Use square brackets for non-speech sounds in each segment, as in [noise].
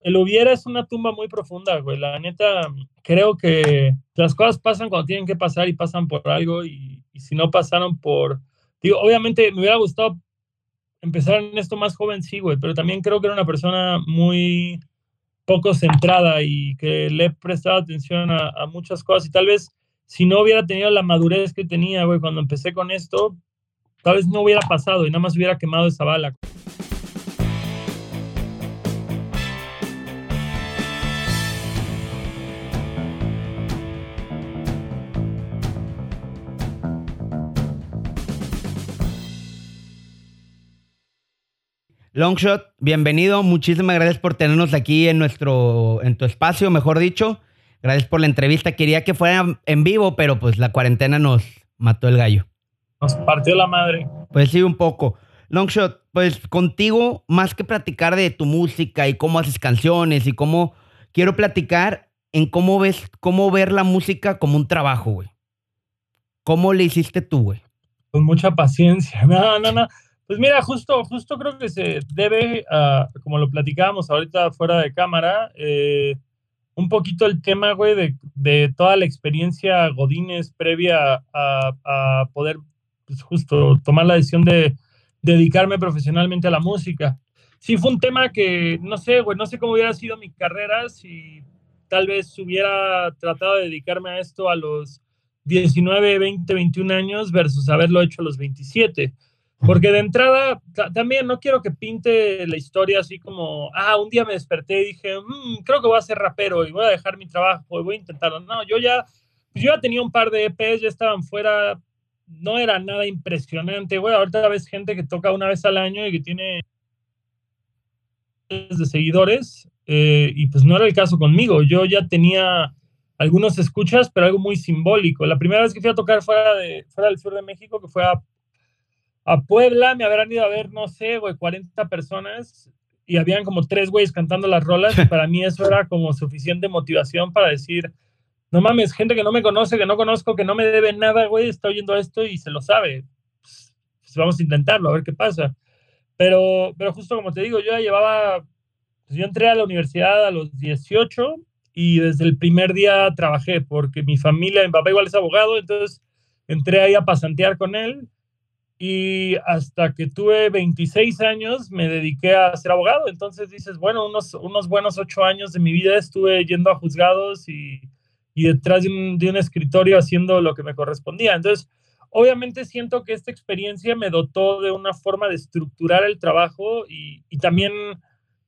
el hubiera es una tumba muy profunda, güey. La neta, creo que las cosas pasan cuando tienen que pasar y pasan por algo y, si no pasaron por... Digo, obviamente me hubiera gustado empezar en esto más joven, sí, güey, pero también creo que era una persona muy poco centrada y que le he prestado atención a, a muchas cosas y tal vez si no hubiera tenido la madurez que tenía, güey, cuando empecé con esto, tal vez no hubiera pasado y nada más hubiera quemado esa bala. Longshot, bienvenido. Muchísimas gracias por tenernos aquí en nuestro, en tu espacio, mejor dicho. Gracias por la entrevista. Quería que fuera en vivo, pero pues la cuarentena nos mató el gallo. Nos partió la madre. Pues sí, un poco. Longshot, pues contigo, más que platicar de tu música y cómo haces canciones y cómo quiero platicar en cómo ves, cómo ver la música como un trabajo, güey. ¿Cómo le hiciste tú, güey? Con mucha paciencia. [laughs] No, no, no. Pues mira, justo, justo creo que se debe, a, como lo platicábamos ahorita fuera de cámara, eh, un poquito el tema, güey, de, de, toda la experiencia Godínez previa a, a poder, pues justo, tomar la decisión de dedicarme profesionalmente a la música. Sí, fue un tema que, no sé, güey, no sé cómo hubiera sido mi carrera si tal vez hubiera tratado de dedicarme a esto a los 19, 20, 21 años versus haberlo hecho a los 27 porque de entrada, también no quiero que pinte la historia así como, ah, un día me desperté y dije, mm, creo que voy a ser rapero y voy a dejar mi trabajo y voy a intentarlo. No, yo ya, pues yo ya tenía un par de EPs, ya estaban fuera, no era nada impresionante, güey. Ahorita ves gente que toca una vez al año y que tiene de seguidores, eh, y pues no era el caso conmigo. Yo ya tenía algunos escuchas, pero algo muy simbólico. La primera vez que fui a tocar fuera, de, fuera del sur de México, que fue a a Puebla me habrán ido a ver, no sé, güey, 40 personas y habían como tres güeyes cantando las rolas y [laughs] para mí eso era como suficiente motivación para decir, no mames, gente que no me conoce, que no conozco, que no me debe nada, güey, está oyendo esto y se lo sabe. Pues, pues, vamos a intentarlo, a ver qué pasa. Pero, pero justo como te digo, yo ya llevaba, pues yo entré a la universidad a los 18 y desde el primer día trabajé porque mi familia, mi papá igual es abogado, entonces entré ahí a pasantear con él y hasta que tuve 26 años me dediqué a ser abogado. Entonces dices, bueno, unos, unos buenos ocho años de mi vida estuve yendo a juzgados y, y detrás de un, de un, escritorio haciendo lo que me correspondía. Entonces, obviamente siento que esta experiencia me dotó de una forma de estructurar el trabajo y, y también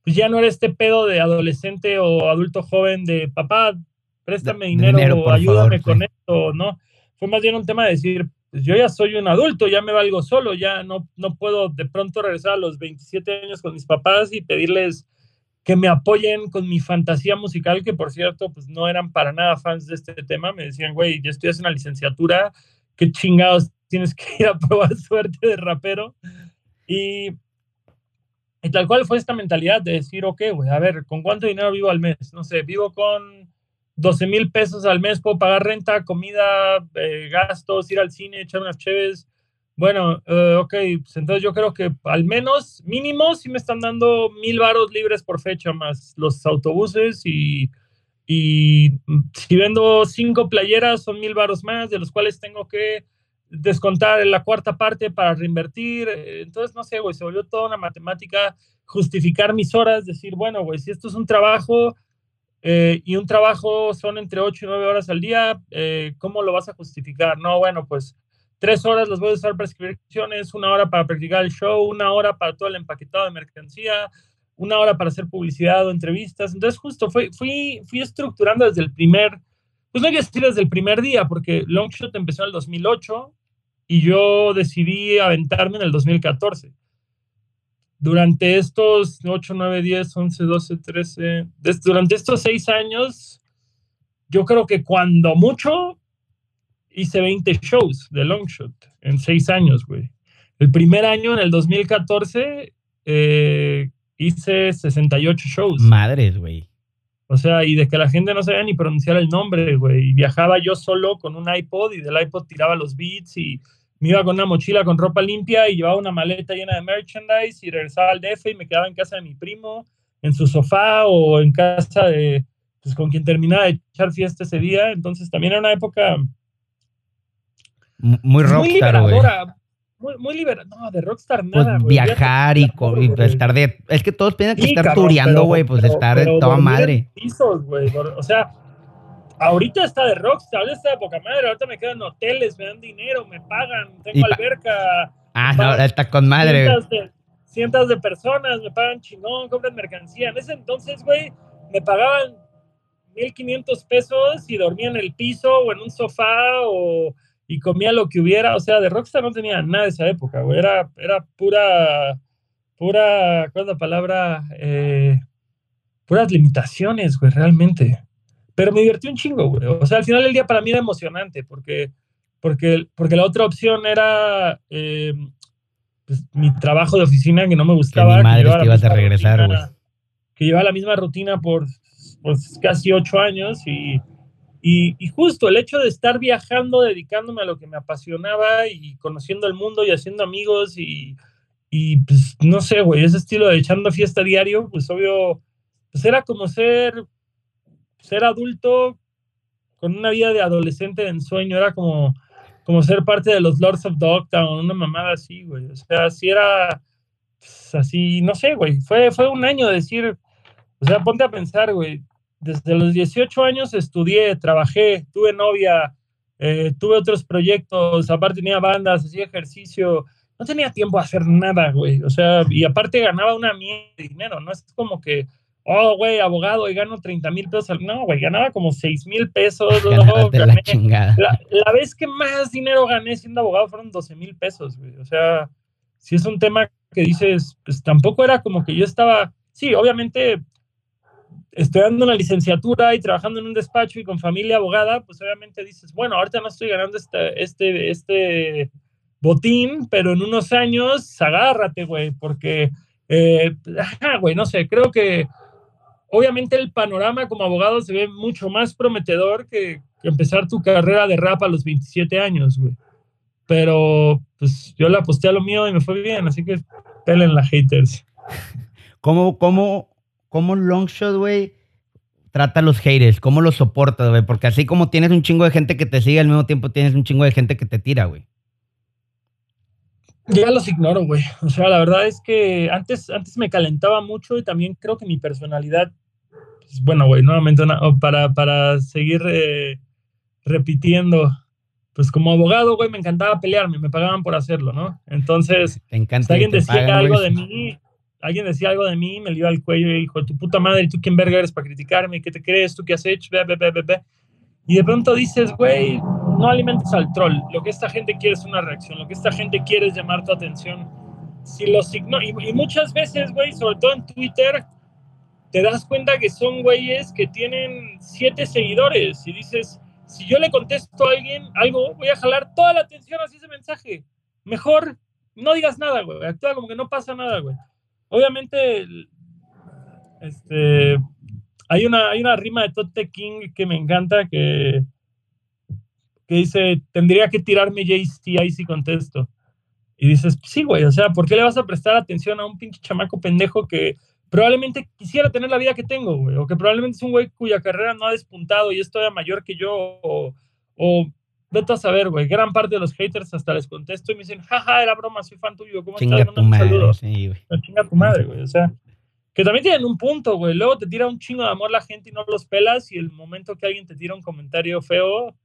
pues ya no era este pedo de adolescente o adulto joven de papá, préstame dinero, o ayúdame con esto, ¿no? Fue más bien un tema de decir, pues yo ya soy un adulto, ya me valgo solo, ya no, no puedo de pronto regresar a los 27 años con mis papás y pedirles que me apoyen con mi fantasía musical, que por cierto, pues no eran para nada fans de este tema. Me decían, güey, ya estudias una licenciatura, qué chingados tienes que ir a probar [laughs] suerte de rapero. Y, y tal cual fue esta mentalidad de decir, ok, güey, a ver, ¿con cuánto dinero vivo al mes? No sé, vivo con 12 mil pesos al mes, puedo pagar renta, comida, eh, gastos, ir al cine, echar unas cheves. Bueno, uh, ok, pues entonces yo creo que al menos mínimo sí me están dando mil varos libres por fecha, más los autobuses y, y si vendo cinco playeras son mil varos más, de los cuales tengo que descontar la cuarta parte para reinvertir. Entonces, no sé, güey, se volvió toda una matemática, justificar mis horas, decir, bueno, güey, si esto es un trabajo, eh, y un trabajo son entre 8 y 9 horas al día, eh, ¿cómo lo vas a justificar? No, bueno, pues tres horas las voy a usar para escribir canciones, una hora para practicar el show, una hora para todo el empaquetado de mercancía, una hora para hacer publicidad o entrevistas. Entonces, justo fui, fui, fui estructurando desde el primer, pues no hay que decir desde el primer día, porque Longshot empezó en el 2008 y yo decidí aventarme en el 2014 durante estos 8, 9, 10, 11, 12, 13, durante estos 6 años, yo creo que cuando mucho hice 20 shows de Longshot en 6 años, güey. El primer año, en el 2014, eh, hice 68 shows. Madres, güey. O sea, y de que la gente no sabía ni pronunciar el nombre, güey. Y viajaba yo solo con un iPod y del iPod tiraba los beats y me iba con una mochila con ropa limpia y llevaba una maleta llena de merchandise y regresaba al DF y me quedaba en casa de mi primo en su sofá o en casa de, pues con quien terminaba de echar fiesta ese día. Entonces también era una época muy muy rockstar, güey. liberadora. Muy, muy liberadora. No, de rockstar Pues nada, güey. viajar y, estar de... Es que todos piensan que Sí, estar tureando, güey, pues pero- estar de toda madre. pisos, güey. Dor- O sea, ahorita está de rockstar, ahorita está de poca madre. Ahorita me quedan hoteles, me dan dinero, me pagan, tengo pa- alberca. Ah, no, ahora está con madre, cientos de, cientos de personas me pagan chingón, compran mercancía. En ese entonces, güey, me pagaban 1.500 pesos y dormía en el piso o en un sofá o, y comía lo que hubiera. O sea, de Rockstar no tenía nada de esa época, güey. Era, era pura, pura, ¿cuál es la palabra? Eh, puras limitaciones, güey, realmente. Pero me divertí un chingo, güey. O sea, al final del día para mí era emocionante porque, porque, porque la otra opción era eh, pues, mi trabajo de oficina que no me gustaba. madres llevaba te la ibas a regresar, güey. Que llevaba la misma rutina por pues, casi ocho años y, y, y justo el hecho de estar viajando, dedicándome a lo que me apasionaba y conociendo el mundo y haciendo amigos y, y pues no sé, güey, ese estilo de echando fiesta diario, pues obvio, pues era como ser, ser adulto con una vida de adolescente de ensueño, era como, como ser parte de los Lords of Dogtown, una mamada así, güey, o sea, así era, pues, así, no sé, güey, fue, fue un año de decir, o sea, ponte a pensar, güey, desde los 18 años estudié, trabajé, tuve novia, eh, tuve otros proyectos, aparte tenía bandas, hacía ejercicio, no tenía tiempo a hacer nada, güey. O sea, y aparte ganaba una mierda de dinero, no es como que, oh, güey, abogado y gano 30 mil pesos. al- No, güey, ganaba como 6 mil pesos. [laughs] la la, la vez que más dinero gané siendo abogado fueron 12 mil pesos, güey. O sea, si es un tema que dices, pues tampoco era como que yo estaba, sí, obviamente estudiando una licenciatura y trabajando en un despacho y con familia abogada, pues obviamente dices, bueno, ahorita no estoy ganando este, este, este botín, pero en unos años agárrate, güey, porque, eh, ajá, güey, no sé, creo que obviamente el panorama como abogado se ve mucho más prometedor que, que empezar tu carrera de rap a los 27 años, güey. Pero pues yo le aposté a lo mío y me fue bien, así que pelen la haters. [laughs] ¿Cómo, cómo, cómo Longshot, güey, trata a los haters? ¿Cómo los soportas, güey? Porque así como tienes un chingo de gente que te sigue, al mismo tiempo tienes un chingo de gente que te tira, güey. Ya los ignoro, güey. O sea, la verdad es que antes, antes me calentaba mucho y también creo que mi personalidad, bueno, güey, nuevamente una- o para, para seguir eh, repitiendo, pues como abogado, güey, me encantaba pelearme, me pagaban por hacerlo, ¿no? Entonces, Te encanta. si alguien te decía pagan, algo güey. de mí, alguien decía algo de mí, me iba al cuello y dijo, tu puta madre, ¿tú quién verga eres para criticarme? ¿Qué te crees? ¿Tú qué has hecho? Ve, ve, ve. Y de pronto dices, güey, no alimentes al troll. Lo que esta gente quiere es una reacción. Lo que esta gente quiere es llamar tu atención. Si los y, y muchas veces, güey, sobre todo en Twitter, te das cuenta que son güeyes que tienen siete seguidores y dices, si yo le contesto a alguien algo, voy a jalar toda la atención hacia ese mensaje. Mejor no digas nada, güey. Actúa como que no pasa nada, güey. Obviamente, este, hay una, hay una rima de Tote King que me encanta que, que dice, tendría que tirarme JC ahí si contesto. Y dices, sí, güey, o sea, ¿por qué le vas a prestar atención a un pinche chamaco pendejo que probablemente quisiera tener la vida que tengo, güey? O que probablemente es un güey cuya carrera no ha despuntado y es todavía mayor que yo, o, o vete a saber, güey. Gran parte de los haters hasta les contesto y me dicen, jaja, era broma, soy fan tuyo, ¿cómo Chinga estás? tu madre, sí, güey. No, chinga tu madre, güey. O sea, que también tienen un punto, güey. Luego te tira un chingo de amor la gente y no los pelas y el momento que alguien te tira un comentario feo,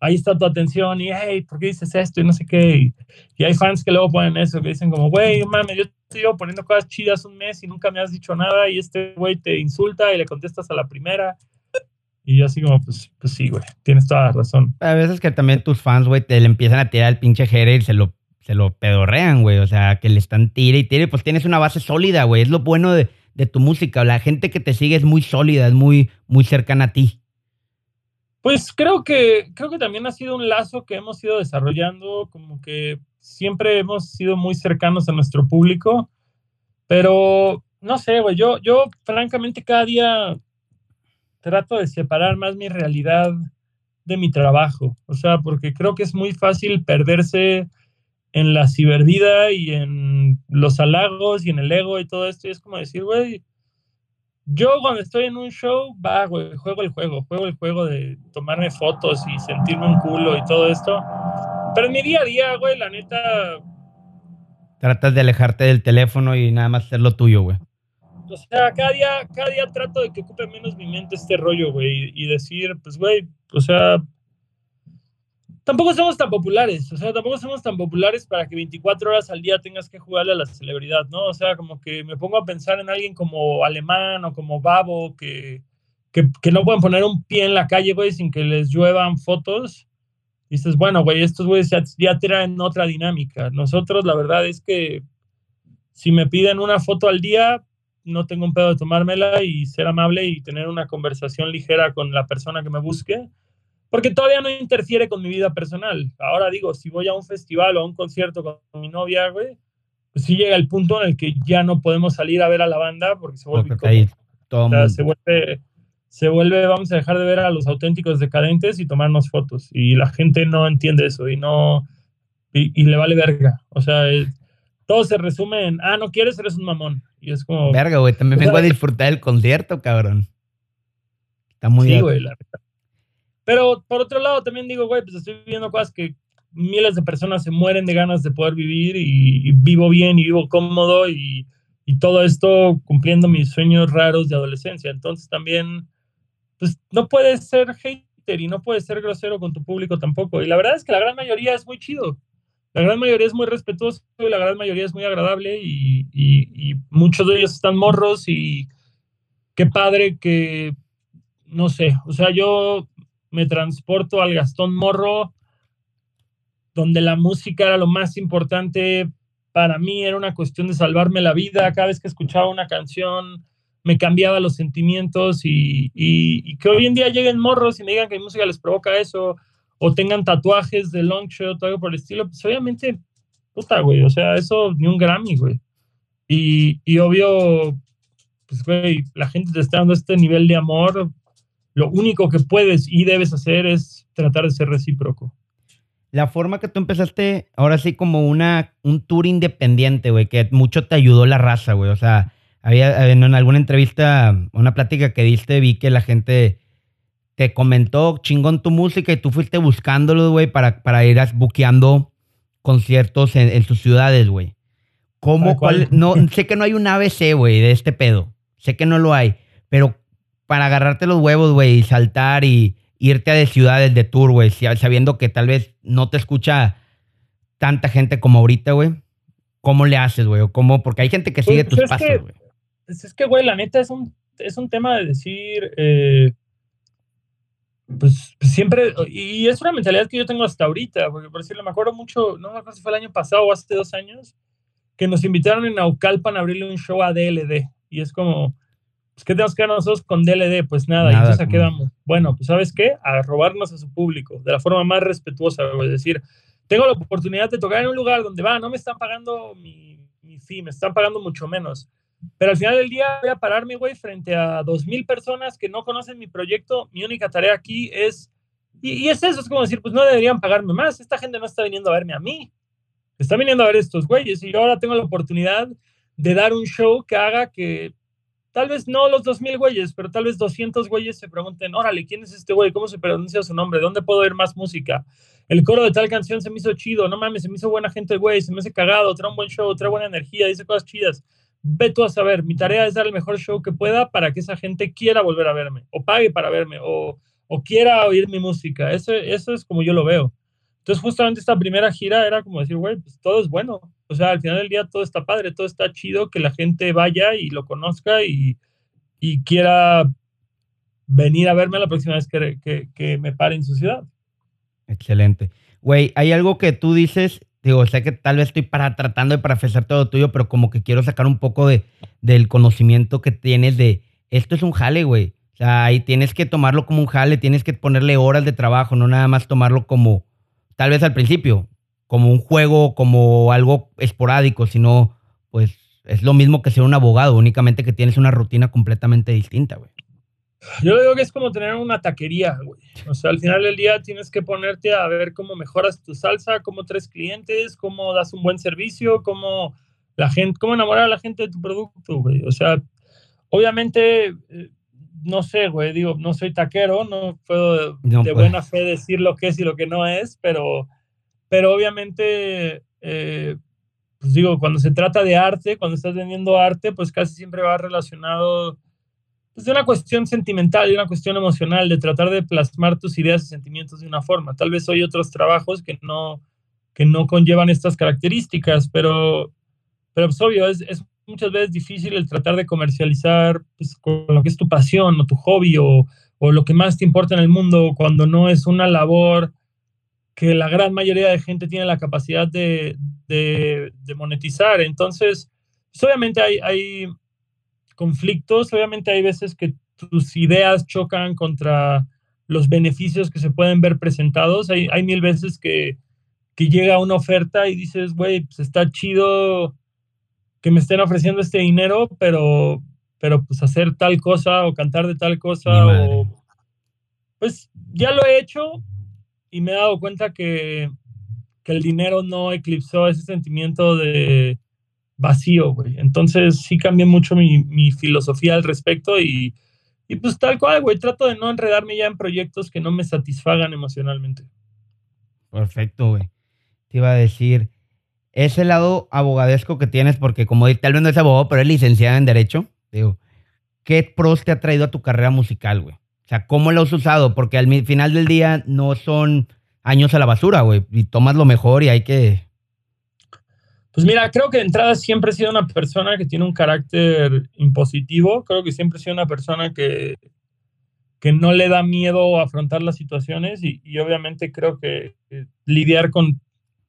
ahí está tu atención y, hey, ¿por qué dices esto? Y no sé qué. Y, y hay fans que luego ponen eso, que dicen como, güey, mames, yo te llevo poniendo cosas chidas un mes y nunca me has dicho nada y este güey te insulta y le contestas a la primera. Y yo así como, pues, pues sí, güey, tienes toda la razón. A veces que también tus fans, güey, te le empiezan a tirar al pinche hater y se lo, se lo pedorrean, güey. O sea, que le están tire y tire. Pues tienes una base sólida, güey. Es lo bueno de, de tu música. La gente que te sigue es muy sólida, es muy, muy cercana a ti. Pues creo que, creo que también ha sido un lazo que hemos ido desarrollando, como que siempre hemos sido muy cercanos a nuestro público, pero no sé, güey, yo, yo francamente cada día trato de separar más mi realidad de mi trabajo, o sea, porque creo que es muy fácil perderse en la cibervida y en los halagos y en el ego y todo esto, y es como decir, güey, Yo cuando estoy en un show, va, güey, juego el juego, juego el juego de tomarme fotos y sentirme un culo y todo esto. Pero en mi día a día, güey, la neta... Tratas de alejarte del teléfono y nada más hacer lo tuyo, güey. O sea, cada día, cada día trato de que ocupe menos mi mente este rollo, güey, y decir, pues, güey, o sea, tampoco somos tan populares, o sea, tampoco somos tan populares para que 24 horas al día tengas que jugarle a la celebridad, ¿no? O sea, como que me pongo a pensar en alguien como Alemán o como Babo, que, que, que no pueden poner un pie en la calle, güey, sin que les lluevan fotos. Y dices, bueno, güey, estos güeyes ya, ya traen otra dinámica. Nosotros, la verdad es que si me piden una foto al día, no tengo un pedo de tomármela y ser amable y tener una conversación ligera con la persona que me busque porque todavía no interfiere con mi vida personal. Ahora digo, si voy a un festival o a un concierto con mi novia, güey, pues sí llega el punto en el que ya no podemos salir a ver a la banda porque se vuelve... se vuelve se vuelve, vamos a dejar de ver a los auténticos decadentes y tomarnos fotos. Y la gente no entiende eso y no, y, le vale verga. O sea, todo se resume en, ah, no quieres, eres un mamón. Y es como... Verga, güey, también [laughs] vengo a disfrutar del concierto, cabrón. Está muy Sí, güey, la pero por otro lado, también digo, güey, pues estoy viendo cosas que miles de personas se mueren de ganas de poder vivir y, vivo bien y vivo cómodo y, y, todo esto cumpliendo mis sueños raros de adolescencia. Entonces también, pues no puedes ser hater y no puedes ser grosero con tu público tampoco. Y la verdad es que la gran mayoría es muy chido. La gran mayoría es muy respetuoso y la gran mayoría es muy agradable y, y muchos de ellos están morros y qué padre que, no sé, o sea, yo me transporto al Gastón Morro, donde la música era lo más importante para mí, era una cuestión de salvarme la vida. Cada vez que escuchaba una canción, me cambiaba los sentimientos y, que hoy en día lleguen morros y me digan que mi música les provoca eso, o tengan tatuajes de long shot o algo por el estilo, pues obviamente, puta, güey, o sea, eso ni un Grammy, güey. Y, y obvio, pues, güey, la gente te está dando este nivel de amor, lo único que puedes y debes hacer es tratar de ser recíproco. La forma que tú empezaste, ahora sí, como una, un tour independiente, güey, que mucho te ayudó la raza, güey. O sea, había en alguna entrevista, una plática que diste, vi que la gente te comentó chingón tu música y tú fuiste buscándolo, güey, para, para ir buqueando conciertos en, sus ciudades, güey. ¿Cómo, cuál? No, sé que no hay un ABC, güey, de este pedo. Sé que no lo hay. Pero para agarrarte los huevos, güey, y saltar y irte a de ciudades de tour, güey, sabiendo que tal vez no te escucha tanta gente como ahorita, güey? ¿Cómo le haces, güey? ¿O cómo? Porque hay gente que sigue pues, tus pasos, güey. Pues, es que, güey, la neta es un, es un tema de decir, eh, pues, pues, siempre, y es una mentalidad que yo tengo hasta ahorita, porque por decirlo, me acuerdo mucho, no me acuerdo si fue el año pasado o hace dos años, que nos invitaron en Naucalpan a abrirle un show a DLD, y es como, pues, ¿qué tenemos que ver nosotros con DLD? Pues nada, y entonces quedamos. Bueno, pues ¿sabes qué? A robarnos a su público de la forma más respetuosa, es decir, tengo la oportunidad de tocar en un lugar donde va, no me están pagando mi, mi fee, me están pagando mucho menos. Pero al final del día voy a pararme, güey, frente a dos mil personas que no conocen mi proyecto. Mi única tarea aquí es, y, y, es eso, es como decir, pues no deberían pagarme más. Esta gente no está viniendo a verme a mí, está viniendo a ver estos güeyes. Y yo ahora tengo la oportunidad de dar un show que haga que Tal vez no los 2000 güeyes, pero tal vez 200 güeyes se pregunten, órale, ¿quién es este güey? ¿Cómo se pronuncia su nombre? ¿Dónde puedo oír más música? El coro de tal canción se me hizo chido, no mames, se me hizo buena gente güey, se me hace cagado, trae un buen show, trae buena energía, dice cosas chidas. Ve tú a saber, mi tarea es dar el mejor show que pueda para que esa gente quiera volver a verme, o pague para verme, o, o quiera oír mi música. Eso, eso es como yo lo veo. Entonces, justamente esta primera gira era como decir, güey, pues todo es bueno. O sea, al final del día todo está padre, todo está chido, que la gente vaya y lo conozca y, y quiera venir a verme la próxima vez que, que, me pare en su ciudad. Excelente. Güey, hay algo que tú dices, digo, sé que tal vez estoy para, tratando de parafesar todo tuyo, pero como que quiero sacar un poco de, del conocimiento que tienes de, esto es un jale, güey. O sea, ahí tienes que tomarlo como un jale, tienes que ponerle horas de trabajo, no nada más tomarlo como tal vez al principio, como un juego, como algo esporádico, sino pues es lo mismo que ser un abogado, únicamente que tienes una rutina completamente distinta, güey. Yo digo que es como tener una taquería, güey. O sea, al final del día tienes que ponerte a ver cómo mejoras tu salsa, cómo traes clientes, cómo das un buen servicio, cómo la gente, cómo enamorar a la gente de tu producto, güey. O sea, obviamente, eh, no sé, güey, digo, no soy taquero, no puedo de, pues. buena fe decir lo que es y lo que no es, pero, pero obviamente, eh, pues digo, cuando se trata de arte, cuando estás vendiendo arte, pues casi siempre va relacionado pues, de una cuestión sentimental, de una cuestión emocional, de tratar de plasmar tus ideas y sentimientos de una forma. Tal vez hay otros trabajos que no, que no conllevan estas características, pero, pero pues obvio, es, es muchas veces difícil el tratar de comercializar pues, con lo que es tu pasión o tu hobby o, o, lo que más te importa en el mundo cuando no es una labor que la gran mayoría de gente tiene la capacidad de, de, monetizar. Entonces, pues, obviamente hay, hay conflictos, obviamente hay veces que tus ideas chocan contra los beneficios que se pueden ver presentados. Hay, hay mil veces que, que llega una oferta y dices, güey, pues está chido que me estén ofreciendo este dinero, pero, pero pues hacer tal cosa o cantar de tal cosa o pues ya lo he hecho y me he dado cuenta que, que el dinero no eclipsó ese sentimiento de vacío, güey. Entonces sí cambié mucho mi, mi filosofía al respecto y, y pues tal cual, güey, trato de no enredarme ya en proyectos que no me satisfagan emocionalmente. Perfecto, güey. Te iba a decir, ese lado abogadesco que tienes, porque como tal vez no es abogado, pero es licenciado en Derecho, digo, ¿qué pros te ha traído a tu carrera musical, güey? O sea, ¿cómo lo has usado? Porque al final del día no son años a la basura, güey, y tomas lo mejor y hay que... Pues mira, creo que de entrada siempre he sido una persona que tiene un carácter impositivo, creo que siempre he sido una persona que, que no le da miedo afrontar las situaciones y, obviamente creo que eh, lidiar con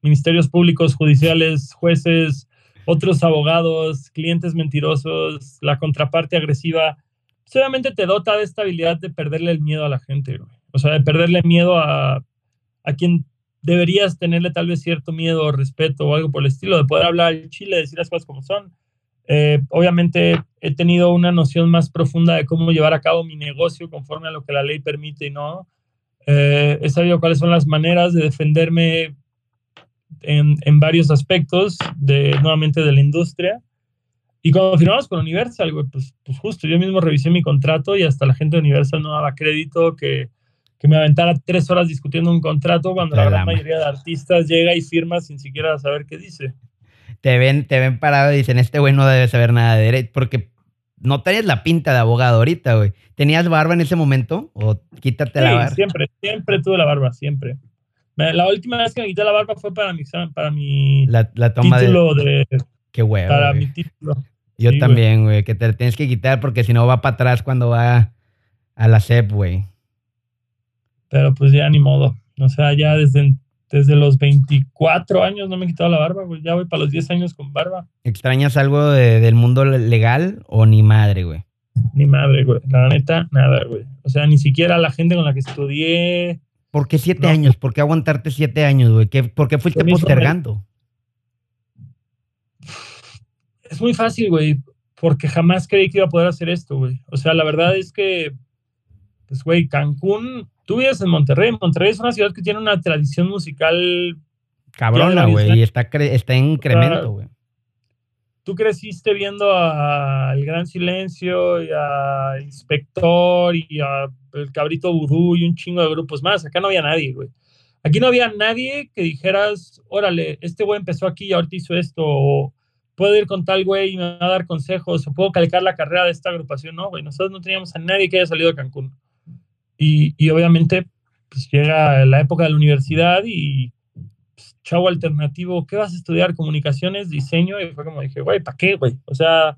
ministerios públicos, judiciales, jueces, otros abogados, clientes mentirosos, la contraparte agresiva, solamente te dota de esta habilidad de perderle el miedo a la gente, o sea, de perderle miedo a, a quien deberías tenerle tal vez cierto miedo o respeto o algo por el estilo, de poder hablar en Chile, decir las cosas como son. Eh, obviamente he tenido una noción más profunda de cómo llevar a cabo mi negocio conforme a lo que la ley permite y no. Eh, he sabido cuáles son las maneras de defenderme en, en, varios aspectos de nuevamente de la industria. Y cuando firmamos con Universal, pues, pues, justo yo mismo revisé mi contrato y hasta la gente de Universal no daba crédito que, que me aventara tres horas discutiendo un contrato cuando la, la gran mayoría de artistas llega y firma sin siquiera saber qué dice. Te ven, te ven parado y dicen, este güey no debe saber nada de derecho, porque no tenías la pinta de abogado ahorita, güey. ¿Tenías barba en ese momento o quítate sí, la barba? siempre, siempre tuve la barba, siempre. La última vez que me quité la barba fue para mi, para mi la, la toma título de... de Qué huevo, Para güey. mi título. Yo Sí, también, güey, que te la tienes que quitar porque si no va para atrás cuando va a la SEP, güey. Pero pues ya ni modo. O sea, ya desde, desde los 24 años no me he quitado la barba, güey. Ya voy para los 10 años con barba. ¿Extrañas algo de- del mundo legal o ni madre, güey? Ni madre, güey. La neta, nada, güey. O sea, ni siquiera la gente con la que estudié. ¿Por qué siete No. años? ¿Por qué aguantarte siete años, güey? ¿Qué- ¿Por qué fuiste postergando? Es muy fácil, güey. Porque jamás creí que iba a poder hacer esto, güey. O sea, la verdad es que, pues, güey, Cancún, tú vives en Monterrey. Monterrey es una ciudad que tiene una tradición musical Cabrona, güey. Y está, está en incremento, güey. Tú creciste viendo a El Gran Silencio y a Inspector y a El Cabrito Vudú y un chingo de grupos más. Acá no había nadie, güey. Aquí no había nadie que dijeras, órale, este güey empezó aquí y ahorita hizo esto, o puedo ir con tal güey y me va a dar consejos, o puedo calcar la carrera de esta agrupación. No, güey, nosotros no teníamos a nadie que haya salido de Cancún. Y, y obviamente, pues llega la época de la universidad y chavo alternativo, ¿qué vas a estudiar? Comunicaciones, diseño, y fue como dije, güey, ¿para qué, güey? O sea,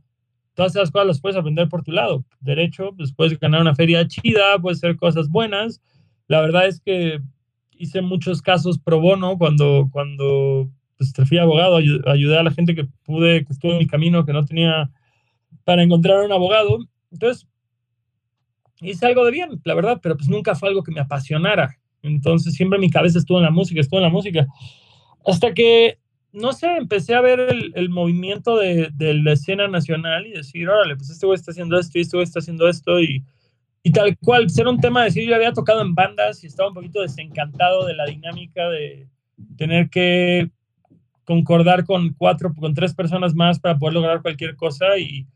todas esas cosas las puedes aprender por tu lado. Derecho, pues puedes ganar una feria chida, puedes hacer cosas buenas. La verdad es que hice muchos casos pro bono cuando, cuando pues, fui abogado, ayu- ayudé a la gente que pude, que estuvo en mi camino, que no tenía para encontrar un abogado. Entonces, hice algo de bien, la verdad, pero pues nunca fue algo que me apasionara. Entonces, siempre mi cabeza estuvo en la música, estuvo en la música. Hasta que, no sé, empecé a ver el, movimiento de, la escena nacional y decir, órale, pues este güey está haciendo esto y este güey está haciendo esto y, tal cual, ser un tema de decir, yo había tocado en bandas y estaba un poquito desencantado de la dinámica de tener que concordar con cuatro, con tres personas más para poder lograr cualquier cosa y,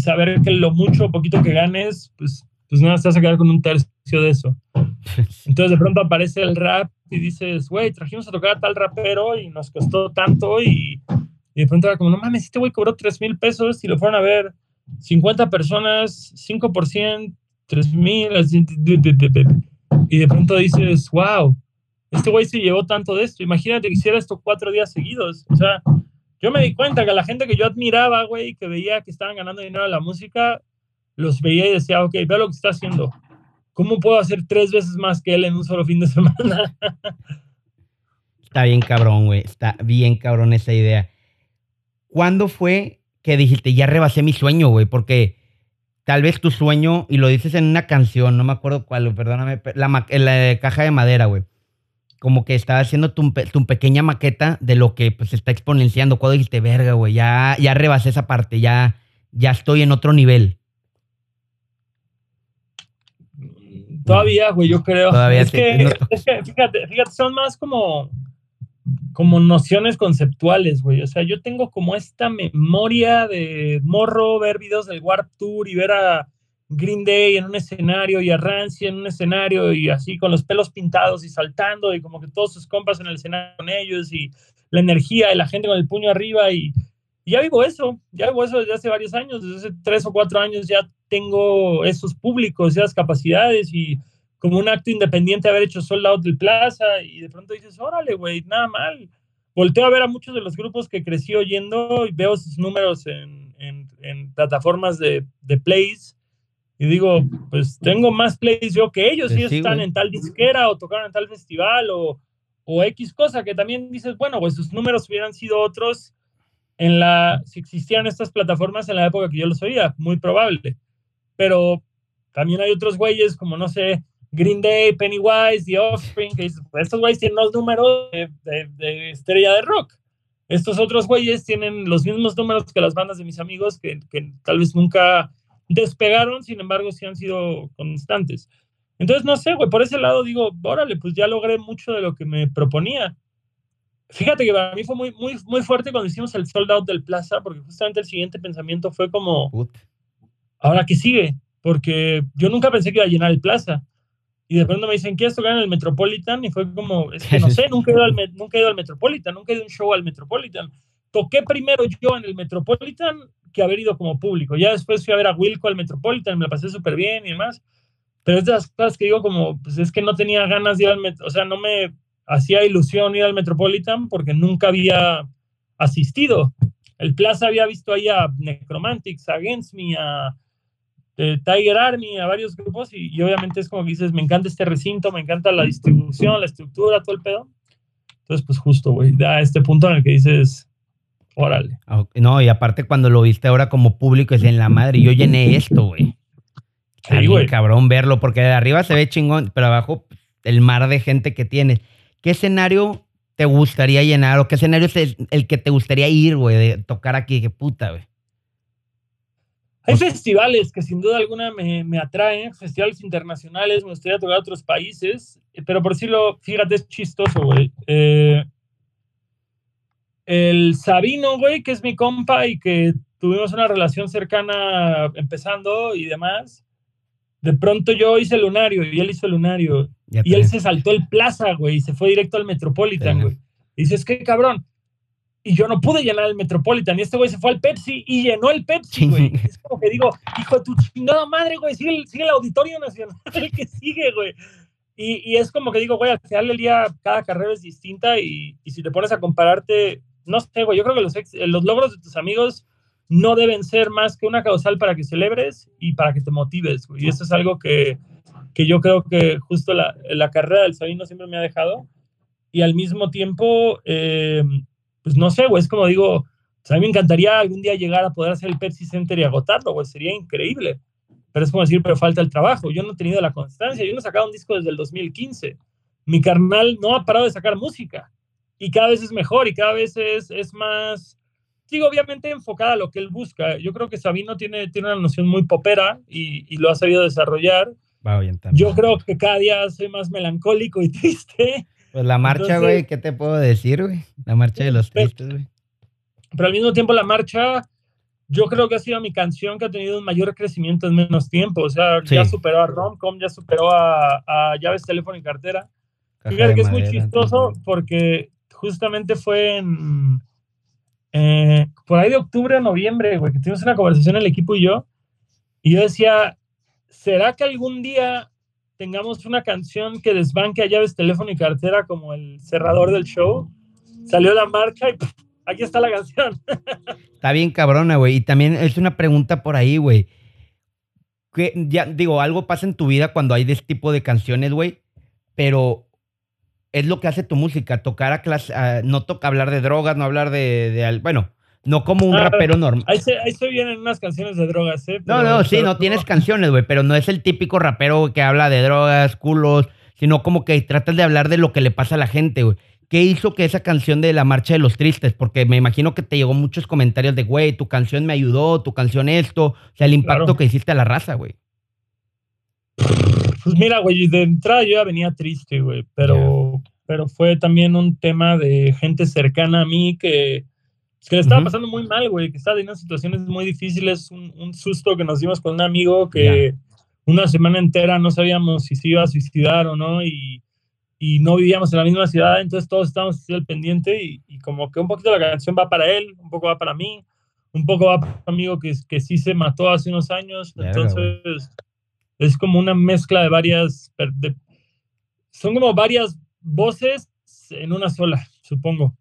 saber que lo mucho o poquito que ganes, pues, pues nada, te vas a quedar con un tercio de eso. [laughs] Entonces de pronto aparece el rap y dices, güey, trajimos a tocar a tal rapero y nos costó tanto y, y de pronto era como, no mames, este güey cobró 3 mil pesos y lo fueron a ver 50 personas, 5%, 3 mil, y de pronto dices, wow, este güey se llevó tanto de esto. Imagínate que hiciera esto cuatro días seguidos. O sea, yo me di cuenta que la gente que yo admiraba, güey, que veía que estaban ganando dinero de la música, los veía y decía, ok, veo lo que está haciendo. ¿Cómo puedo hacer tres veces más que él en un solo fin de semana? [laughs] Está bien cabrón, güey. Está bien cabrón esa idea. ¿Cuándo fue que dijiste, ya rebasé mi sueño, güey? Porque tal vez tu sueño, y lo dices en una canción, no me acuerdo cuál, perdóname, la, la caja de madera, güey. Como que estaba haciendo tu, pequeña maqueta de lo que pues está exponenciando. Cuando dijiste, verga, güey, ya, ya rebasé esa parte, ya, ya estoy en otro nivel. Todavía, güey, yo creo. Todavía es, que, es que, fíjate, fíjate, son más como como nociones conceptuales, güey. O sea, yo tengo como esta memoria de morro, ver videos del Warp Tour y ver a Green Day en un escenario y a Rancid en un escenario y así con los pelos pintados y saltando y como que todos sus compas en el escenario con ellos y la energía de la gente con el puño arriba y, y ya vivo eso, ya vivo eso desde hace varios años, desde hace tres o cuatro años ya tengo esos públicos, esas capacidades y como un acto independiente haber hecho Sold Out del Plaza y de pronto dices, órale, güey, nada mal. Volteo a ver a muchos de los grupos que crecí oyendo y veo sus números en, en, plataformas de, de, plays y digo, pues tengo más plays yo que ellos, si están en tal disquera o tocaron en tal festival o, o X cosa, que también dices, bueno, pues sus números hubieran sido otros en la, si existían estas plataformas en la época que yo los oía, muy probable. Pero también hay otros güeyes como, no sé, Green Day, Pennywise, The Offspring, que pues, estos güeyes tienen los números de, estrella de rock. Estos otros güeyes tienen los mismos números que las bandas de mis amigos que, tal vez nunca despegaron, sin embargo, sí han sido constantes. Entonces, no sé, güey, por ese lado digo, órale, pues ya logré mucho de lo que me proponía. Fíjate que para mí fue muy, muy, muy fuerte cuando hicimos el sold out del Plaza, porque justamente el siguiente pensamiento fue como, ahora qué sigue, porque yo nunca pensé que iba a llenar el Plaza y de pronto me dicen, ¿quieres tocar en el Metropolitan? Y fue como, es que no sé, [laughs] nunca he, ido al, nunca he ido al Metropolitan, nunca he ido a un show al Metropolitan. Toqué primero yo en el Metropolitan que haber ido como público. Ya después fui a ver a Wilco al Metropolitan, me la pasé súper bien y demás. Pero es de las cosas que digo como, pues es que no tenía ganas de ir al Metropolitan, o sea, no me hacía ilusión ir al Metropolitan porque nunca había asistido. El Plaza había visto ahí a Necromantics, a Against Me, a Tiger Army, a varios grupos, y, obviamente es como que dices, me encanta este recinto, me encanta la distribución, la estructura, todo el pedo. Entonces, pues justo, güey, a este punto en el que dices, órale. Ah, no, y aparte cuando lo viste ahora como público, es en la madre, yo llené esto, güey. Sí, güey. cabrón verlo, porque de arriba se ve chingón, pero abajo el mar de gente que tienes. ¿Qué escenario te gustaría llenar o qué escenario es el, el que te gustaría ir, güey, de tocar aquí? Qué puta, güey. Hay festivales que sin duda alguna me, me, atraen, festivales internacionales, me gustaría tocar a otros países, eh, pero por decirlo, fíjate, es chistoso, güey. Eh, el Sabino, güey, que es mi compa y que tuvimos una relación cercana empezando y demás, de pronto yo hice el lunario y él hizo el lunario. y él se saltó el plaza, güey, y se fue directo al Metropolitan, güey. Y dices, qué cabrón y yo no pude llenar el Metropolitan. Y este güey se fue al Pepsi y llenó el Pepsi, güey. Es como que digo, hijo de tu chingada madre, güey, sigue, sigue el Auditorio Nacional, que sigue, güey. Y, y, es como que digo, güey, al final del día cada carrera es distinta y, y si te pones a compararte, no sé, güey, yo creo que los, los logros de tus amigos no deben ser más que una causal para que celebres y para que te motives, güey. Y eso es algo que, que yo creo que justo la, la carrera del Sabino siempre me ha dejado. Y al mismo tiempo, eh, pues no sé, güey, es como digo, a mí me encantaría algún día llegar a poder hacer el Pepsi Center y agotarlo, güey, sería increíble. Pero es como decir, pero falta el trabajo. Yo no he tenido la constancia. Yo no he sacado un disco desde el 2015. Mi carnal no ha parado de sacar música. Y cada vez es mejor y cada vez es, es más, digo, obviamente enfocada a lo que él busca. Yo creo que Sabino tiene, tiene una noción muy popera y, y lo ha sabido desarrollar. Yo creo que cada día soy más melancólico y [laughs] triste. Pues la marcha, güey, ¿qué te puedo decir, güey? La marcha de los tristes, güey. Pero al mismo tiempo la marcha yo creo que ha sido mi canción que ha tenido un mayor crecimiento en menos tiempo. O sea, ya superó a Romcom, ya superó a, a llaves, teléfono y cartera. Fíjate que es muy chistoso porque justamente fue en, eh, por ahí de octubre a noviembre, güey, que tuvimos una conversación el equipo y yo, y yo decía, ¿será que algún día tengamos una canción que desbanque a llaves, teléfono y cartera como el cerrador del show? Salió la marcha y aquí está la canción. [laughs] Está bien cabrona, güey. Y también es una pregunta por ahí, güey. Que ya digo, algo pasa en tu vida cuando hay de este tipo de canciones, güey. Pero es lo que hace tu música, tocar a clase, no toca hablar de drogas, no hablar de bueno, no como un ah, rapero normal. Ahí se, ahí se vienen unas canciones de drogas, ¿eh? no, no, sí, no, tienes canciones, güey, pero no es el típico rapero que habla de drogas, culos, sino como que tratas de hablar de lo que le pasa a la gente, güey. ¿Qué hizo que esa canción de La Marcha de los Tristes? Porque me imagino que te llegó muchos comentarios de, güey, tu canción me ayudó, tu canción esto, o sea, el impacto que hiciste a la raza, güey. Pues mira, güey, de entrada yo ya venía triste, güey, pero, pero fue también un tema de gente cercana a mí que, que le estaba pasando muy mal, güey, que estaba teniendo situaciones muy difíciles, un, susto que nos dimos con un amigo que una semana entera no sabíamos si se iba a suicidar o no y, y no vivíamos en la misma ciudad, entonces todos estábamos al pendiente y, y, como que un poquito la canción va para él, un poco va para mí, un poco va para un amigo que, que sí se mató hace unos años, entonces es como una mezcla de varias, son como varias voces en una sola, supongo.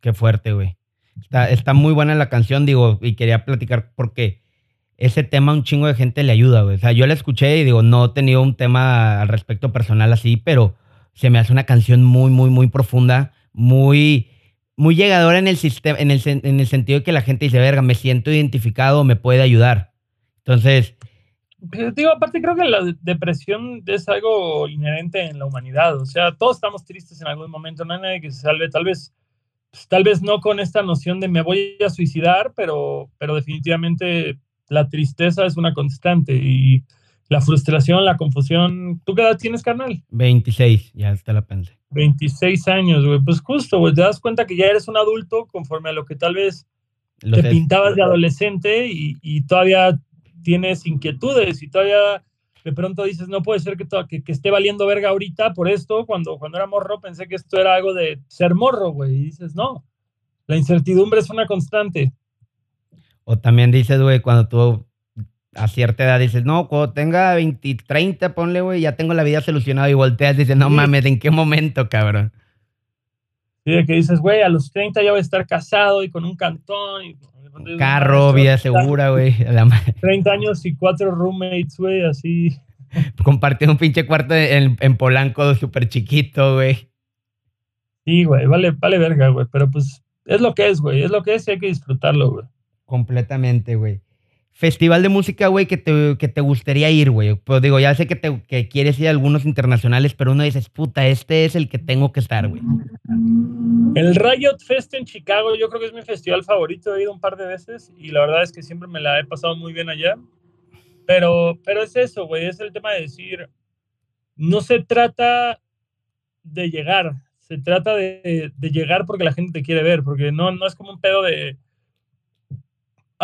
Qué fuerte, güey. Está, muy buena la canción, digo, y quería platicar porque ese tema a un chingo de gente le ayuda, güey. O sea, yo la escuché y digo, no he tenido un tema al respecto personal así, pero se me hace una canción muy, muy, muy profunda, muy, muy llegadora en el, sistema, en el, en el sentido de que la gente dice, verga, me siento identificado, me puede ayudar. Entonces, pues, digo, aparte creo que la depresión es algo inherente en la humanidad. O sea, todos estamos tristes en algún momento, no hay nadie que se salve. Tal vez, pues, tal vez no con esta noción de me voy a suicidar, pero, pero definitivamente la tristeza es una constante y la frustración, la confusión. ¿Tú qué edad tienes, carnal? 26, ya está la pensé. 26 años, güey. Pues justo, güey, te das cuenta que ya eres un adulto conforme a lo que tal vez te pintabas de adolescente y, y todavía tienes inquietudes y todavía de pronto dices, no puede ser que, que, que, esté valiendo verga ahorita por esto, cuando, cuando era morro pensé que esto era algo de ser morro, güey, y dices, no, la incertidumbre es una constante. O también dices, güey, cuando tú a cierta edad dices, no, cuando tenga 20, 30, ponle, güey, ya tengo la vida solucionada y volteas y dices, no mames, ¿en qué momento, cabrón? Sí, que dices, güey, a los 30 ya voy a estar casado y con un cantón y Carro, vida segura, güey. 30 años y cuatro roommates, güey, así. [laughs] Compartiendo un pinche cuarto en, en Polanco súper chiquito, güey. Sí, güey, vale, vale verga, güey. Pero pues es lo que es, güey. Es lo que es y hay que disfrutarlo, güey. Completamente, güey. Festival de música, güey, que te, que te gustaría ir, güey. Pues digo, ya sé que, te, que quieres ir a algunos internacionales, pero uno dices, puta, este es el que tengo que estar, güey. El Riot Fest en Chicago, yo creo que es mi festival favorito. He ido un par de veces y la verdad es que siempre me la he pasado muy bien allá. Pero, pero es eso, güey. Es el tema de decir, no se trata de llegar, se trata de, de llegar porque la gente te quiere ver, porque no, no es como un pedo de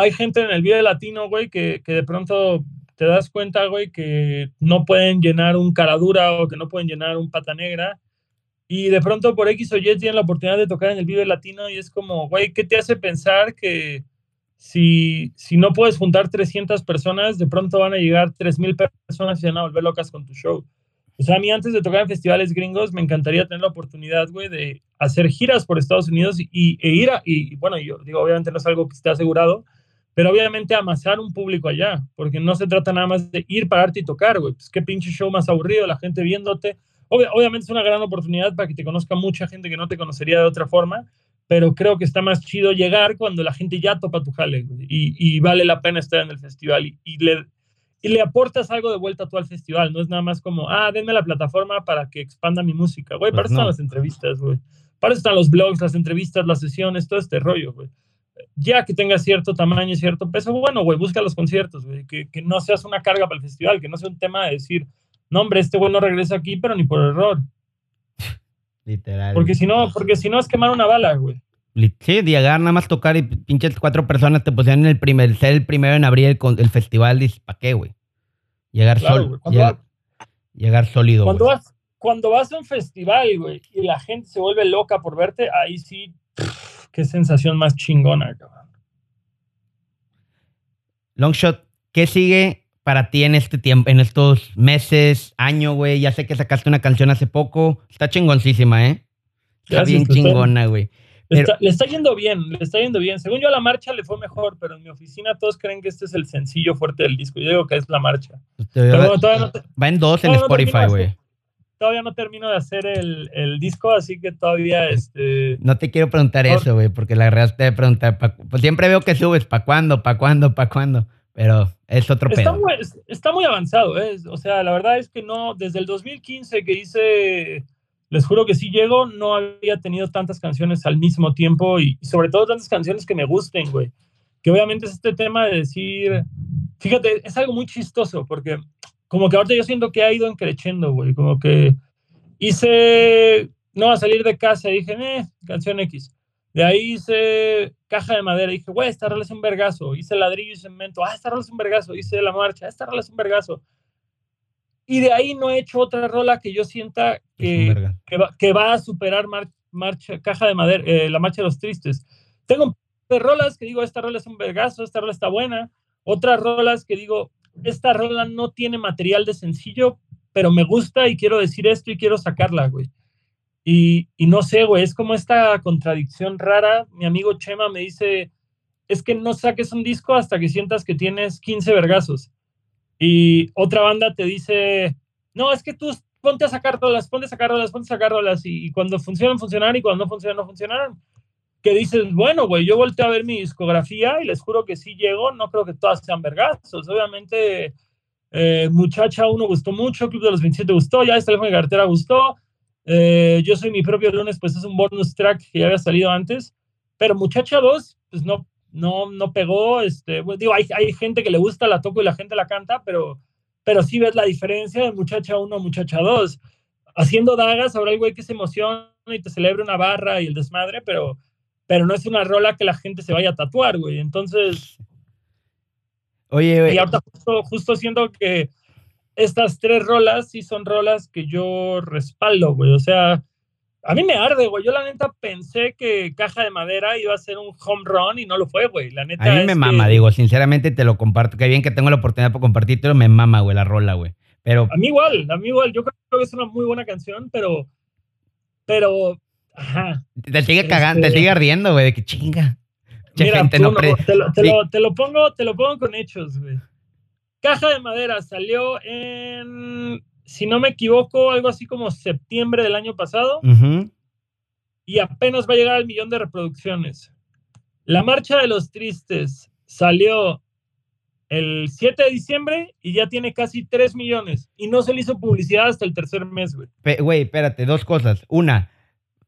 hay gente en el video latino, güey, que, que de pronto te das cuenta, güey, que no pueden llenar un cara dura o que no pueden llenar un pata negra. Y de pronto por X o Y tienen la oportunidad de tocar en el video latino y es como, güey, ¿qué te hace pensar que si, si no puedes juntar 300 personas, de pronto van a llegar 3.000 personas y van a volver locas con tu show? O sea, a mí antes de tocar en festivales gringos me encantaría tener la oportunidad, güey, de hacer giras por Estados Unidos y, e ir a, y bueno, yo digo, obviamente no es algo que esté asegurado, pero obviamente amasar un público allá, porque no se trata nada más de ir, pararte y tocar, güey. Pues qué pinche show más aburrido, la gente viéndote. obviamente es una gran oportunidad para que te conozca mucha gente que no te conocería de otra forma, pero creo que está más chido llegar cuando la gente ya topa tu jale, güey, y, y, vale la pena estar en el festival y, y, le, y le aportas algo de vuelta tú al festival, no es nada más como, ah, denme la plataforma para que expanda mi música, güey, para eso están las entrevistas, güey. Para eso están los blogs, las entrevistas, las sesiones, todo este rollo, güey ya que tenga cierto tamaño y cierto peso, bueno, güey, busca los conciertos, güey, que, que, no seas una carga para el festival, que no sea un tema de decir, no, hombre, este güey no regresa aquí, pero ni por error. [laughs] Literal. Porque si no, porque si no es quemar una bala, güey. Sí, llegar nada más tocar y pinches cuatro personas te pusieron el primer, ser el primero en abrir el, el festival, dices, ¿para qué, güey? Llegar, sol, llegar, sólido. Cuando vas, cuando vas a un festival, güey, y la gente se vuelve loca por verte, ahí sí, qué sensación más chingona, cabrón. Longshot, ¿qué sigue para ti en este tiempo, en estos meses, año, güey? Ya sé que sacaste una canción hace poco. Está chingoncísima, ¿eh? Está bien chingona, güey. Le, está, yendo bien, le está yendo bien. Según yo, a la marcha le fue mejor, pero en mi oficina todos creen que este es el sencillo fuerte del disco. Yo digo que es la marcha. va, en dos en Spotify, güey. Todavía no termino de hacer el, el, disco, así que todavía este. No te quiero preguntar eso, güey, porque la verdad te voy a preguntar. pues siempre veo que subes, ¿para cuándo? ¿Para cuándo? ¿Para cuándo? Pero es otro está pedo. Muy, está muy avanzado, ¿eh? O sea, la verdad es que no, desde el 2015 que hice les juro que sí llego, no había tenido tantas canciones al mismo tiempo y, sobre todo tantas canciones que me gusten, güey. Que obviamente es este tema de decir, fíjate, es algo muy chistoso porque como que ahorita yo siento que ha ido encrechendo, güey, como que hice, no, a salir de casa dije, eh, canción X. De ahí hice caja de madera. Dije, güey, esta rola es un vergazo. Hice ladrillo y cemento. Ah, esta rola es un vergazo. Hice la marcha. Esta rola es un vergazo. Y de ahí no he hecho otra rola que yo sienta que, que, va, a superar marcha, Caja de Madera, eh, La Marcha de los Tristes. Tengo rolas que digo, esta rola es un vergazo, esta rola está buena. Otras rolas que digo, esta rola no tiene material de sencillo, pero me gusta y quiero decir esto y quiero sacarla, güey. Y, y no sé, güey, es como esta contradicción rara. Mi amigo Chema me dice, es que no saques un disco hasta que sientas que tienes 15 vergazos. Y otra banda te dice, no, es que tú ponte a sacar rolas, ponte a sacar rolas, ponte a sacar rolas, y, cuando funcionan, funcionan, y cuando no funcionan, no funcionaron. Que dices, bueno, güey, yo volteé a ver mi discografía y les juro que sí llego, no creo que todas sean vergazos. Obviamente, eh, Muchacha 1 gustó mucho, Club de los 27 gustó, ya este teléfono de cartera gustó. Eh, yo soy mi propio lunes, pues es un bonus track que ya había salido antes. Pero Muchacha 2, pues no, no, no pegó. Este, digo, hay, hay gente que le gusta, la toco y la gente la canta, pero, pero sí ves la diferencia de muchacha 1 a muchacha 2. Haciendo dagas, habrá el güey que se emociona y te celebra una barra y el desmadre, pero, pero no es una rola que la gente se vaya a tatuar, güey. Entonces. Oye, güey. Y ahorita justo, justo siento que estas tres rolas sí son rolas que yo respaldo, güey. O sea, a mí me arde, güey. Yo la neta pensé que Caja de Madera iba a ser un home run y no lo fue, güey. La neta. A mí me mama, digo, sinceramente te lo comparto. Qué bien que tengo la oportunidad para compartirlo, me mama, güey, la rola, güey. Pero. A mí igual, a mí igual. Yo creo que es una muy buena canción, pero. Pero. Ajá. Te sigue cagando, te este sigue ardiendo, güey, de que chinga. Mira, te, lo, te, lo, pongo, te lo pongo con hechos, güey. Caja de Madera salió en si no me equivoco, algo así como septiembre del año pasado. Y apenas va a llegar al millón de reproducciones. La Marcha de los Tristes salió el 7 de diciembre y ya tiene casi 3 millones. Y no se le hizo publicidad hasta el tercer mes, güey. Güey, espérate, dos cosas. Una,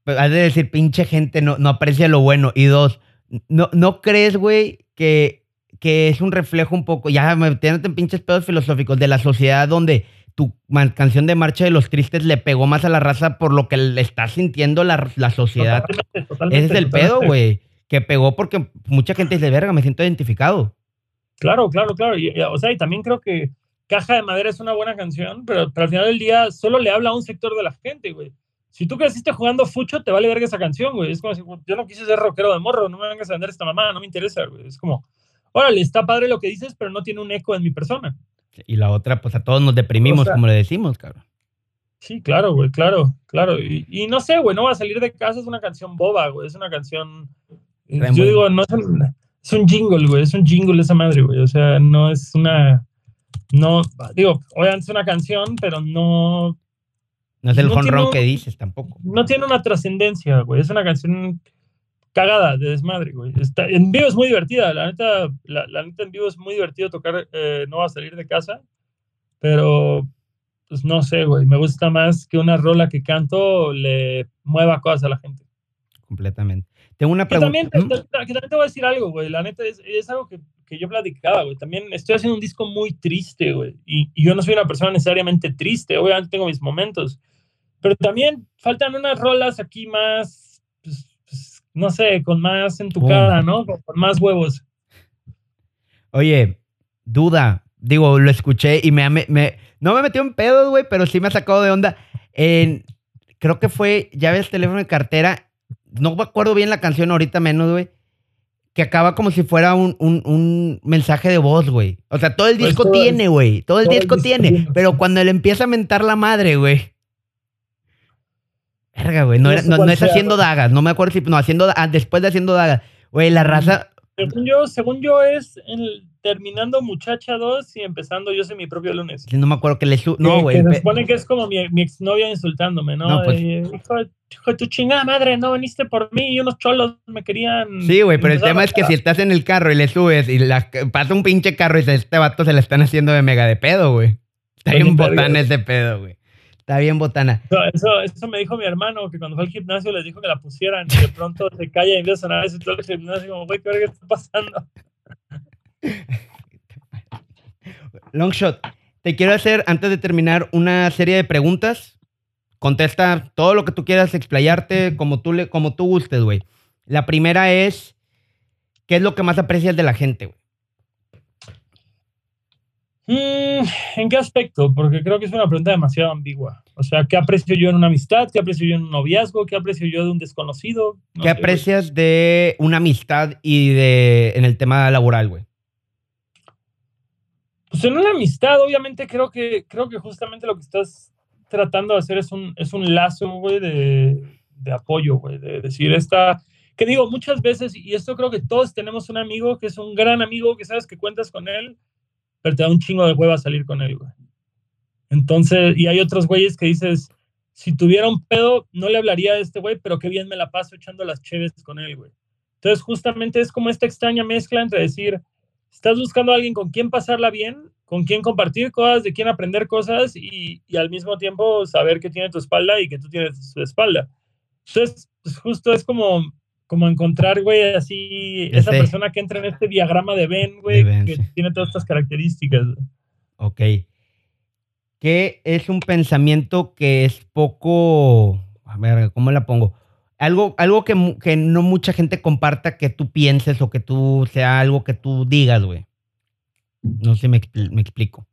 has de decir, pinche gente no, no aprecia lo bueno. Y dos, ¿no, no crees, güey, que, que es un reflejo un poco, ya metiéndote en pinches pedos filosóficos, de la sociedad donde tu canción de Marcha de los Tristes le pegó más a la raza por lo que le está sintiendo la, sociedad. Ese es el pedo, güey. Que pegó porque mucha gente dice, verga, me siento identificado. Claro, claro, claro. Y, o sea, y también creo que Caja de Madera es una buena canción, pero, al final del día solo le habla a un sector de la gente, güey. Si tú creciste jugando fucho, te vale verga esa canción, güey. Es como si yo no quise ser rockero de morro, no me vengas a vender esta mamá, no me interesa, güey. Es como, órale, está padre lo que dices, pero no tiene un eco en mi persona. Y la otra, pues a todos nos deprimimos, como le decimos, cabrón. Sí, claro, güey, claro, claro. Y, no sé, güey, no va a salir de casa, es una canción boba, güey, es una canción... yo digo, no es un, es un jingle, güey, es un jingle esa madre, güey, o sea, no es una... No, digo, obviamente es una canción, pero no... No es el no que dices tampoco. No tiene una trascendencia, güey, es una canción cagada de desmadre, güey. Está, en vivo es muy divertida, la neta, la, neta en vivo es muy divertido tocar, eh, no va a salir de casa, pero pues no sé, güey, me gusta más que una rola que canto le mueva cosas a la gente. Completamente. Tengo una pregunta. Que también, que también te voy a decir algo, güey, la neta es, es algo que, que, yo platicaba, güey. También estoy haciendo un disco muy triste, güey, y, y yo no soy una persona necesariamente triste, obviamente tengo mis momentos, pero también faltan unas rolas aquí más, pues, no sé, con más en tu cara, ¿no? Con, más huevos. Oye, duda, digo, lo escuché y me, me, no me metió en pedos, güey, pero sí me ha sacado de onda. En, creo que fue, ya ves, teléfono de cartera, no me acuerdo bien la canción ahorita menos, güey, que acaba como si fuera un, un, mensaje de voz, güey. O sea, todo el pues disco tiene, güey, todo, el disco, tiene, pero cuando le empieza a mentar la madre, güey. Verga, güey, no, no, es haciendo dagas, no me acuerdo si, no, haciendo, ah, después de haciendo dagas. Güey, la raza... Según yo, según yo es el, terminando Muchacha 2 y empezando Yo soy mi propio lunes. no me acuerdo que le su No, güey. se supone que es como mi, mi exnovia insultándome, ¿no? Pues hijo, de tu chingada madre, no viniste por mí y unos cholos me querían. Sí, güey, pero el tema es que si estás en el carro y le subes y pasa un pinche carro y este vato se le están haciendo de mega de pedo, güey. Está bien botana ese pedo, güey. Está bien botana. Eso, eso, me dijo mi hermano, que cuando fue al gimnasio les dijo que la pusieran y de pronto se calla y empieza a sonar ese todo el gimnasio como, güey, ¿qué está pasando? [laughs] Longshot, te quiero hacer, antes de terminar, una serie de preguntas. Contesta todo lo que tú quieras explayarte como tú, le, como tú gustes, güey. La primera es, ¿qué es lo que más aprecias de la gente, güey? Mm, ¿En qué aspecto? Porque creo que es una pregunta demasiado ambigua. O sea, ¿qué aprecio yo en una amistad? ¿Qué aprecio yo en un noviazgo? ¿Qué aprecio yo de un desconocido? ¿Qué aprecias de una amistad y de en el tema laboral, güey? Pues en una amistad, obviamente creo que, creo que justamente lo que estás tratando de hacer es un, es un lazo, güey, de, de apoyo, güey, de decir esta, que digo, muchas veces, y esto creo que todos tenemos un amigo que es un gran amigo, que sabes que cuentas con él, pero te da un chingo de hueva salir con él, güey. Entonces, y hay otros güeyes que dices, si tuviera un pedo, no le hablaría a este güey, pero qué bien me la paso echando las cheves con él, güey. Entonces, justamente es como esta extraña mezcla entre decir, Estás buscando a alguien con quien pasarla bien, con quien compartir cosas, de quien aprender cosas y, al mismo tiempo saber que tiene tu espalda y que tú tienes su espalda. Entonces, pues, justo es como, como encontrar, güey, así, esa persona que entra en este diagrama de Ben, güey, que tiene todas estas características. Ok. ¿Qué es un pensamiento que es poco, a ver, ¿cómo la pongo? Algo, algo que, no mucha gente comparta que tú pienses o que tú sea algo que tú digas, güey. No sé, me, me explico.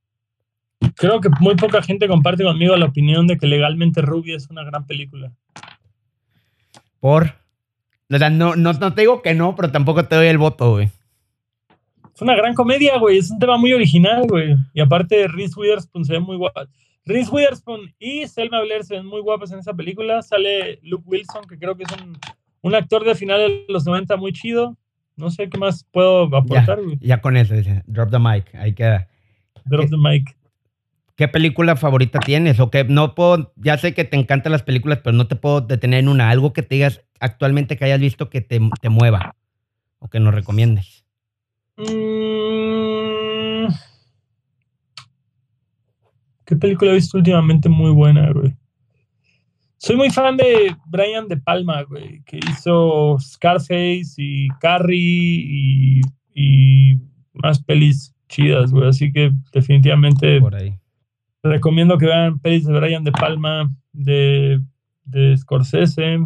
Creo que muy poca gente comparte conmigo la opinión de que Legalmente Rubia es una gran película. ¿Por? O sea, no, no, no te digo que no, pero tampoco te doy el voto, güey. Es una gran comedia, güey. Es un tema muy original, güey. Y aparte, Reese Witherspoon se ve muy guapa. Reese Witherspoon y Selma Blair se ven muy guapas en esa película. Sale Luke Wilson, que creo que es un, actor de final de los 90 muy chido. No sé qué más puedo aportar, güey. Ya, con eso, dice. Drop the mic. Ahí queda. Drop the mic. ¿Qué película favorita tienes? O que no puedo, ya sé que te encantan las películas, pero no te puedo detener en una. Algo que te digas actualmente que hayas visto que te, mueva o que nos recomiendes. Mmm ¿Qué película he visto últimamente muy buena, güey? Soy muy fan de Brian De Palma, güey, que hizo Scarface y Carrie y, más pelis chidas, güey. Así que definitivamente Por ahí. recomiendo que vean pelis de Brian De Palma, de, de Scorsese.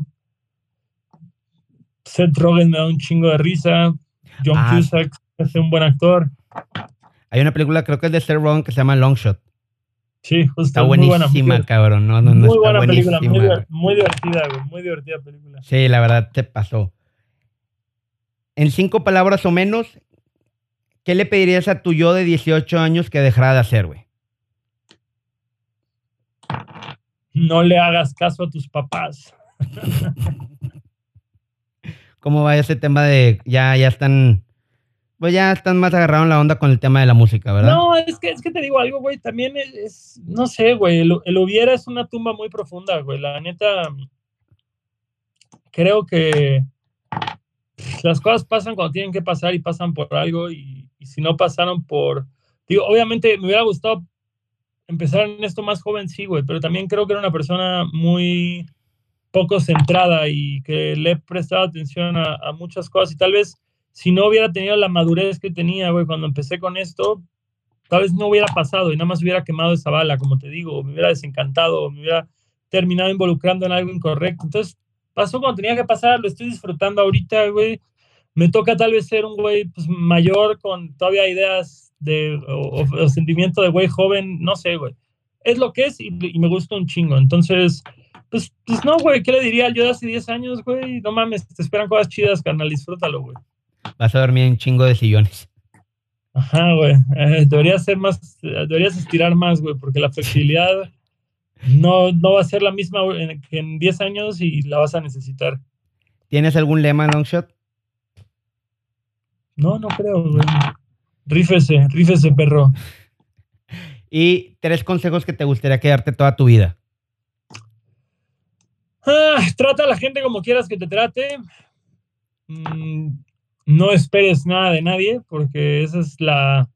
Seth Rogen me da un chingo de risa. John ah. Cusack es un buen actor. Hay una película, creo que es de Seth Rogen, que se llama Long Shot. Sí, justo. Está buenísima, cabrón. No, no, no, muy buena película, muy, divertida, güey. Muy divertida película. Sí, la verdad te pasó. En cinco palabras o menos, ¿qué le pedirías a tu yo de 18 años que dejara de hacer, güey? No le hagas caso a tus papás. [laughs] ¿Cómo va ese tema de ya, ya están pues ya están más agarrados en la onda con el tema de la música, ¿verdad? No, es que, es que te digo algo, güey, también es, no sé, güey, el, hubiera es una tumba muy profunda, güey, la neta, creo que las cosas pasan cuando tienen que pasar y pasan por algo y, si no pasaron por, digo, obviamente me hubiera gustado empezar en esto más joven, sí, güey, pero también creo que era una persona muy poco centrada y que le he prestado atención a, muchas cosas y tal vez si no hubiera tenido la madurez que tenía, güey, cuando empecé con esto, tal vez no hubiera pasado y nada más hubiera quemado esa bala, como te digo, me hubiera desencantado, me hubiera terminado involucrando en algo incorrecto. Entonces, pasó cuando tenía que pasar, lo estoy disfrutando ahorita, güey. Me toca tal vez ser un güey pues, mayor con todavía ideas de, o, sentimiento de güey joven, no sé, güey. Es lo que es y, me gusta un chingo. Entonces, pues, pues no, güey, ¿qué le diría yo de hace 10 años, güey? No mames, te esperan cosas chidas, carnal, disfrútalo, güey. Vas a dormir en chingo de sillones. Ajá, güey. Eh, deberías ser más, deberías estirar más, güey, porque la flexibilidad no, no va a ser la misma que en 10 años y la vas a necesitar. ¿Tienes algún lema en Longshot? No, no creo, güey. Rífese, rífese, perro. [laughs] Y tres consejos que te gustaría quedarte toda tu vida. Ah, trata a la gente como quieras que te trate. Mm, no esperes nada de nadie, porque esa es la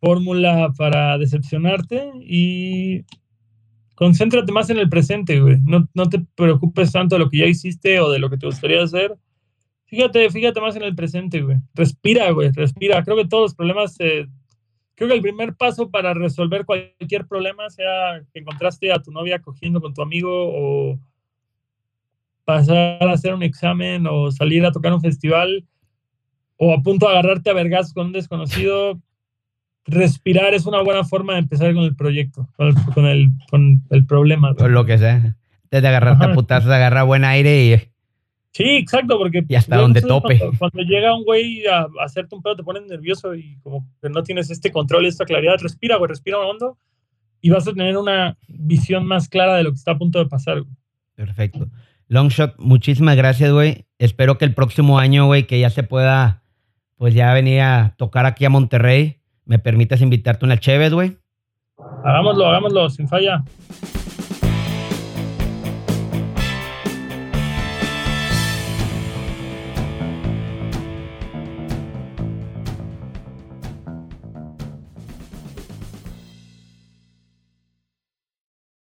fórmula para decepcionarte. Y concéntrate más en el presente, güey. No, no, te preocupes tanto de lo que ya hiciste o de lo que te gustaría hacer. Fíjate, fíjate más en el presente, güey. Respira, güey, respira. Creo que todos los problemas, creo que el primer paso para resolver cualquier problema, sea que encontraste a tu novia cogiendo con tu amigo o pasar a hacer un examen o salir a tocar un festival o a punto de agarrarte a vergas con un desconocido, respirar es una buena forma de empezar con el proyecto, con el, con el, problema. Con lo que sea. Desde agarrarte a putazos, agarra buen aire y... Sí, exacto, porque... Y hasta donde tope. Cuando, llega un güey a, hacerte un pedo te pones nervioso y como que no tienes este control y esta claridad. Respira, güey, respira hondo y vas a tener una visión más clara de lo que está a punto de pasar. Perfecto. Longshot, muchísimas gracias, güey. Espero que el próximo año, güey, que ya se pueda, pues ya venir a tocar aquí a Monterrey. ¿Me permites invitarte una chévere, güey? Hagámoslo, hagámoslo, sin falla.